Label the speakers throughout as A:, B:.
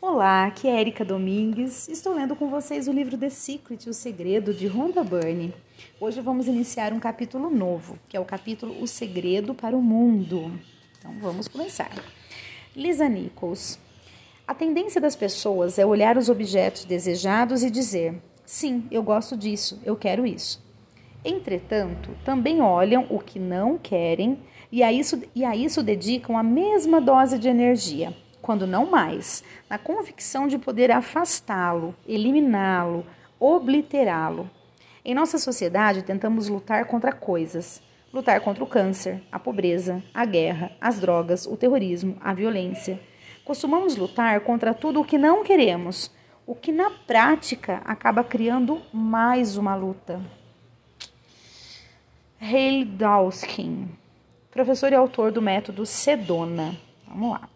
A: Olá, aqui é Erika Domingues. Estou lendo com vocês o livro The Secret, O Segredo, de Rhonda Byrne. Hoje vamos iniciar um capítulo novo, que é o capítulo O Segredo para o Mundo. Então vamos começar. Lisa Nichols. A tendência das pessoas é olhar os objetos desejados e dizer: sim, eu gosto disso, eu quero isso. Entretanto, também olham o que não querem e a isso, e a isso dedicam a mesma dose de energia quando não mais, na convicção de poder afastá-lo, eliminá-lo, obliterá-lo. Em nossa sociedade, tentamos lutar contra coisas. Lutar contra o câncer, a pobreza, a guerra, as drogas, o terrorismo, a violência. Costumamos lutar contra tudo o que não queremos, o que na prática acaba criando mais uma luta. Hale Dawson, professor e autor do método Sedona. Vamos lá.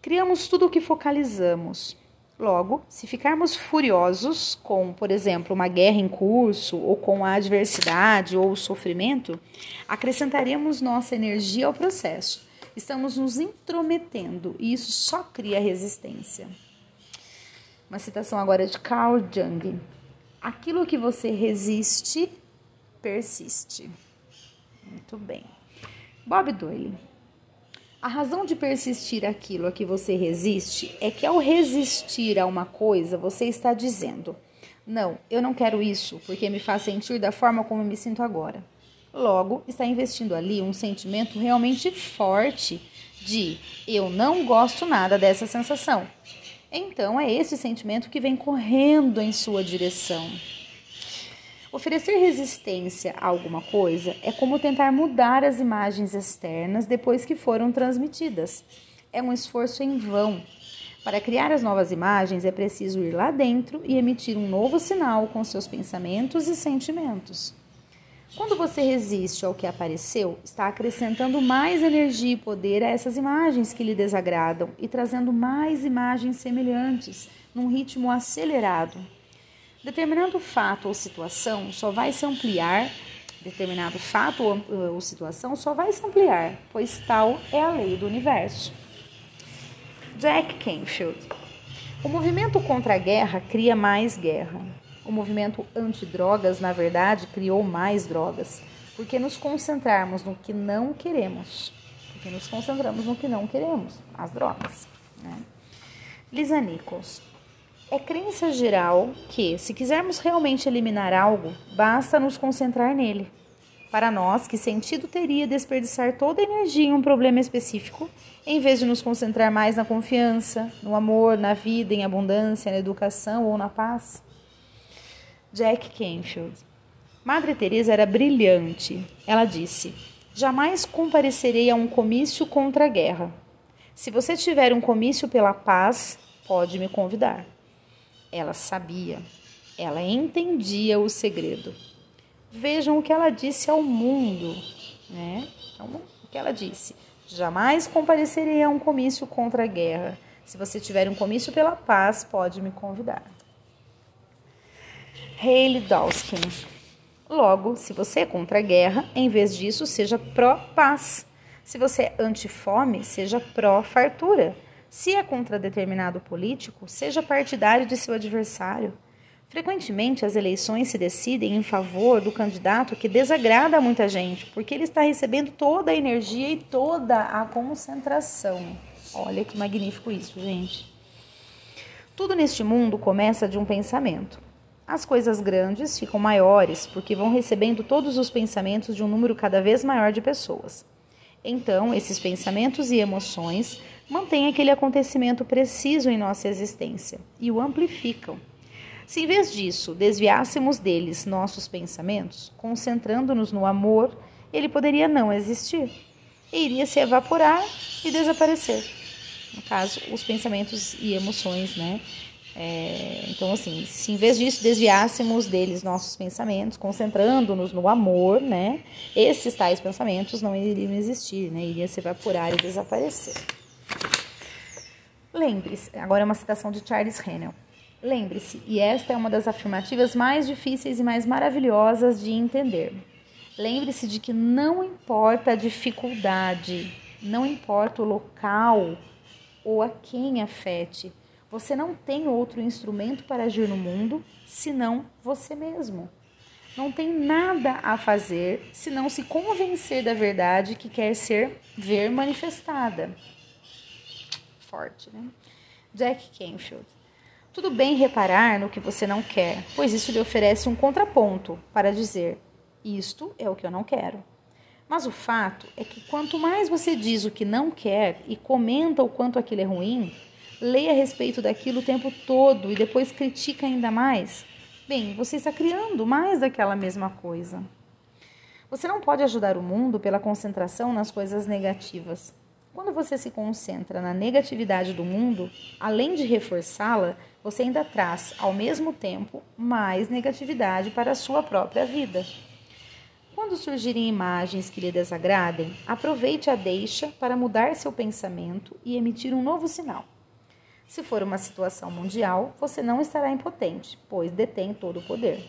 A: Criamos tudo o que focalizamos. Logo, se ficarmos furiosos com, por exemplo, uma guerra em curso, ou com a adversidade ou o sofrimento, acrescentaremos nossa energia ao processo. Estamos nos intrometendo e isso só cria resistência. Uma citação agora de Carl Jung: Aquilo que você resiste, persiste. Muito bem. Bob Doyle. A razão de persistir aquilo a que você resiste é que ao resistir a uma coisa, você está dizendo: Não, eu não quero isso porque me faz sentir da forma como me sinto agora. Logo, está investindo ali um sentimento realmente forte de eu não gosto nada dessa sensação. Então é esse sentimento que vem correndo em sua direção. Oferecer resistência a alguma coisa é como tentar mudar as imagens externas depois que foram transmitidas. É um esforço em vão. Para criar as novas imagens é preciso ir lá dentro e emitir um novo sinal com seus pensamentos e sentimentos. Quando você resiste ao que apareceu, está acrescentando mais energia e poder a essas imagens que lhe desagradam e trazendo mais imagens semelhantes, num ritmo acelerado. Determinado fato ou situação só vai se ampliar, determinado fato ou, ou situação só vai se ampliar, pois tal é a lei do universo. Jack Canfield. O movimento contra a guerra cria mais guerra. O movimento anti-drogas, na verdade, criou mais drogas, porque nos concentrarmos no que não queremos, porque nos concentramos no que não queremos, as drogas. Né? Lisa Nichols. É crença geral que, se quisermos realmente eliminar algo, basta nos concentrar nele. Para nós, que sentido teria desperdiçar toda a energia em um problema específico, em vez de nos concentrar mais na confiança, no amor, na vida, em abundância, na educação ou na paz? Jack Canfield. Madre Teresa era brilhante. Ela disse: "Jamais comparecerei a um comício contra a guerra. Se você tiver um comício pela paz, pode me convidar." Ela sabia, ela entendia o segredo. Vejam o que ela disse ao mundo, né? Então, o que ela disse: jamais comparecerei a um comício contra a guerra. Se você tiver um comício pela paz, pode me convidar. Haley Dawson. Logo, se você é contra a guerra, em vez disso, seja pró-paz. Se você é anti-fome, seja pró-fartura. Se é contra determinado político, seja partidário de seu adversário. Frequentemente, as eleições se decidem em favor do candidato que desagrada a muita gente, porque ele está recebendo toda a energia e toda a concentração. Olha que magnífico isso, gente. Tudo neste mundo começa de um pensamento. As coisas grandes ficam maiores porque vão recebendo todos os pensamentos de um número cada vez maior de pessoas. Então, esses pensamentos e emoções mantêm aquele acontecimento preciso em nossa existência e o amplificam. Se em vez disso desviássemos deles nossos pensamentos, concentrando-nos no amor, ele poderia não existir e iria se evaporar e desaparecer. No caso, os pensamentos e emoções, né? É, então, assim, se em vez disso desviássemos deles nossos pensamentos, concentrando-nos no amor, né? Esses tais pensamentos não iriam existir, né? Iriam se evaporar e desaparecer. Lembre-se, agora é uma citação de Charles Hennel. Lembre-se, e esta é uma das afirmativas mais difíceis e mais maravilhosas de entender. Lembre-se de que não importa a dificuldade, não importa o local ou a quem afete, Você não tem outro instrumento para agir no mundo senão você mesmo. Não tem nada a fazer senão se convencer da verdade que quer ser ver manifestada. Forte, né? Jack Canfield. Tudo bem reparar no que você não quer, pois isso lhe oferece um contraponto para dizer: isto é o que eu não quero. Mas o fato é que quanto mais você diz o que não quer e comenta o quanto aquilo é ruim, lê a respeito daquilo o tempo todo e depois critica ainda mais, bem, você está criando mais daquela mesma coisa. Você não pode ajudar o mundo pela concentração nas coisas negativas. Quando você se concentra na negatividade do mundo, além de reforçá-la, você ainda traz, ao mesmo tempo, mais negatividade para a sua própria vida. Quando surgirem imagens que lhe desagradem, aproveite a deixa para mudar seu pensamento e emitir um novo sinal. Se for uma situação mundial, você não estará impotente, pois detém todo o poder.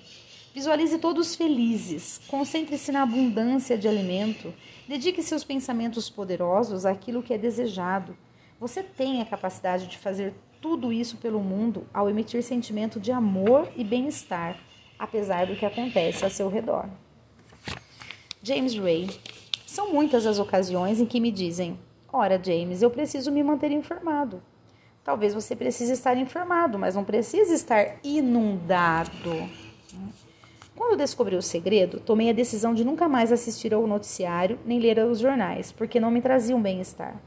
A: Visualize todos felizes, concentre-se na abundância de alimento, dedique seus pensamentos poderosos àquilo que é desejado. Você tem a capacidade de fazer tudo isso pelo mundo ao emitir sentimento de amor e bem-estar, apesar do que acontece a seu redor. James Ray. São muitas as ocasiões em que me dizem: Ora, James, eu preciso me manter informado. Talvez você precise estar informado, mas não precisa estar inundado. Quando descobri o segredo, tomei a decisão de nunca mais assistir ao noticiário nem ler os jornais, porque não me traziam bem-estar.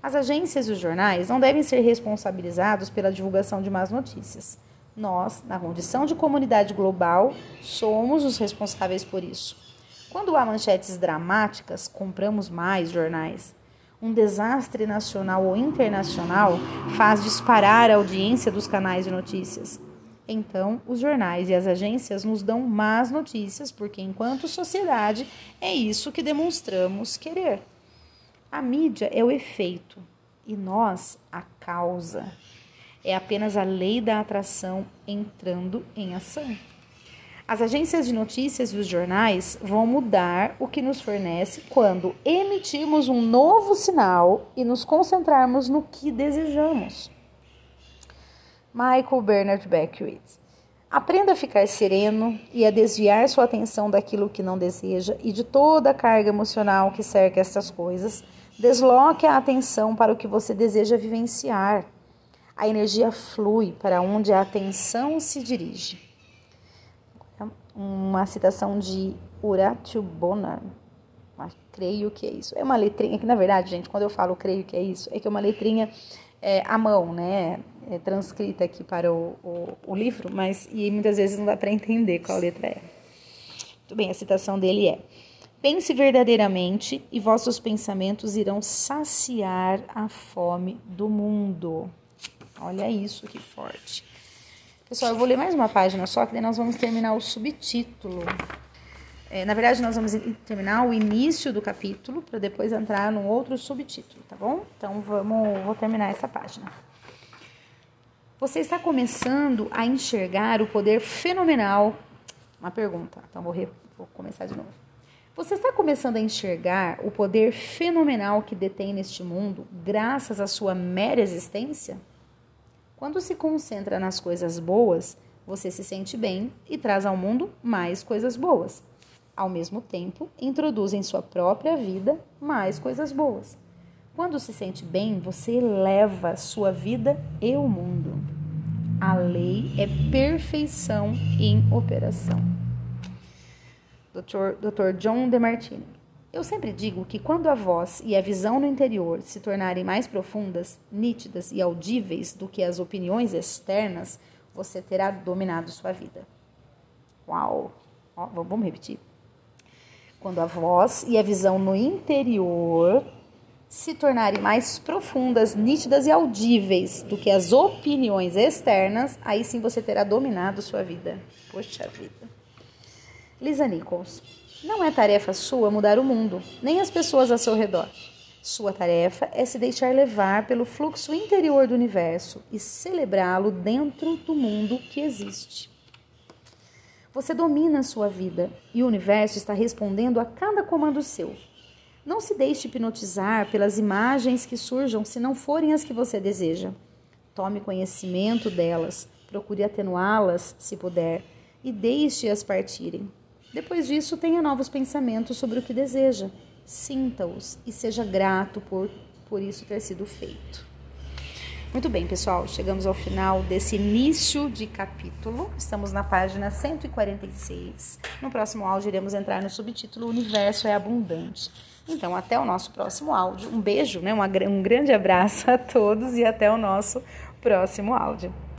A: As agências e os jornais não devem ser responsabilizados pela divulgação de más notícias. Nós, na condição de comunidade global, somos os responsáveis por isso. Quando há manchetes dramáticas, compramos mais jornais. Um desastre nacional ou internacional faz disparar a audiência dos canais de notícias. Então, os jornais e as agências nos dão más notícias, porque, enquanto sociedade, é isso que demonstramos querer. A mídia é o efeito e nós a causa. É apenas a lei da atração entrando em ação. As agências de notícias e os jornais vão mudar o que nos fornece quando emitirmos um novo sinal e nos concentrarmos no que desejamos. Michael Bernard Beckwith. Aprenda a ficar sereno e a desviar sua atenção daquilo que não deseja e de toda a carga emocional que cerca estas coisas. Desloque a atenção para o que você deseja vivenciar. A energia flui para onde a atenção se dirige uma citação de Horatio Bonar. Creio que é isso. É uma letrinha que, na verdade, gente, quando eu falo creio que é isso, é que é uma letrinha é, à mão, né? É transcrita aqui para o, o, o livro, mas e muitas vezes não dá para entender qual letra é. Muito bem, a citação dele é: Pense verdadeiramente e vossos pensamentos irão saciar a fome do mundo. Olha isso que forte. Pessoal, eu vou ler mais uma página só, que daí nós vamos terminar o subtítulo. É, na verdade, nós vamos terminar o início do capítulo para depois entrar num outro subtítulo, tá bom? Então, vamos, vou terminar essa página. Você está começando a enxergar o poder fenomenal. Uma pergunta, então vou, re, vou começar de novo. Você está começando a enxergar o poder fenomenal que detém neste mundo graças à sua mera existência? Quando se concentra nas coisas boas, você se sente bem e traz ao mundo mais coisas boas. Ao mesmo tempo, introduz em sua própria vida mais coisas boas. Quando se sente bem, você eleva sua vida e o mundo. A lei é perfeição em operação. Dr. Dr. John DeMartini. Eu sempre digo que quando a voz e a visão no interior se tornarem mais profundas, nítidas e audíveis do que as opiniões externas, você terá dominado sua vida. Uau! Ó, vamos repetir. Quando a voz e a visão no interior se tornarem mais profundas, nítidas e audíveis do que as opiniões externas, aí sim você terá dominado sua vida. Poxa vida. Lisa Nichols. Não é tarefa sua mudar o mundo, nem as pessoas ao seu redor. Sua tarefa é se deixar levar pelo fluxo interior do universo e celebrá-lo dentro do mundo que existe. Você domina a sua vida e o universo está respondendo a cada comando seu. Não se deixe hipnotizar pelas imagens que surjam se não forem as que você deseja. Tome conhecimento delas, procure atenuá-las, se puder, e deixe-as partirem. Depois disso, tenha novos pensamentos sobre o que deseja. Sinta-os e seja grato por, por isso ter sido feito. Muito bem, pessoal, chegamos ao final desse início de capítulo. Estamos na página 146. No próximo áudio, iremos entrar no subtítulo Universo é Abundante. Então, até o nosso próximo áudio. Um beijo, né? um grande abraço a todos e até o nosso próximo áudio.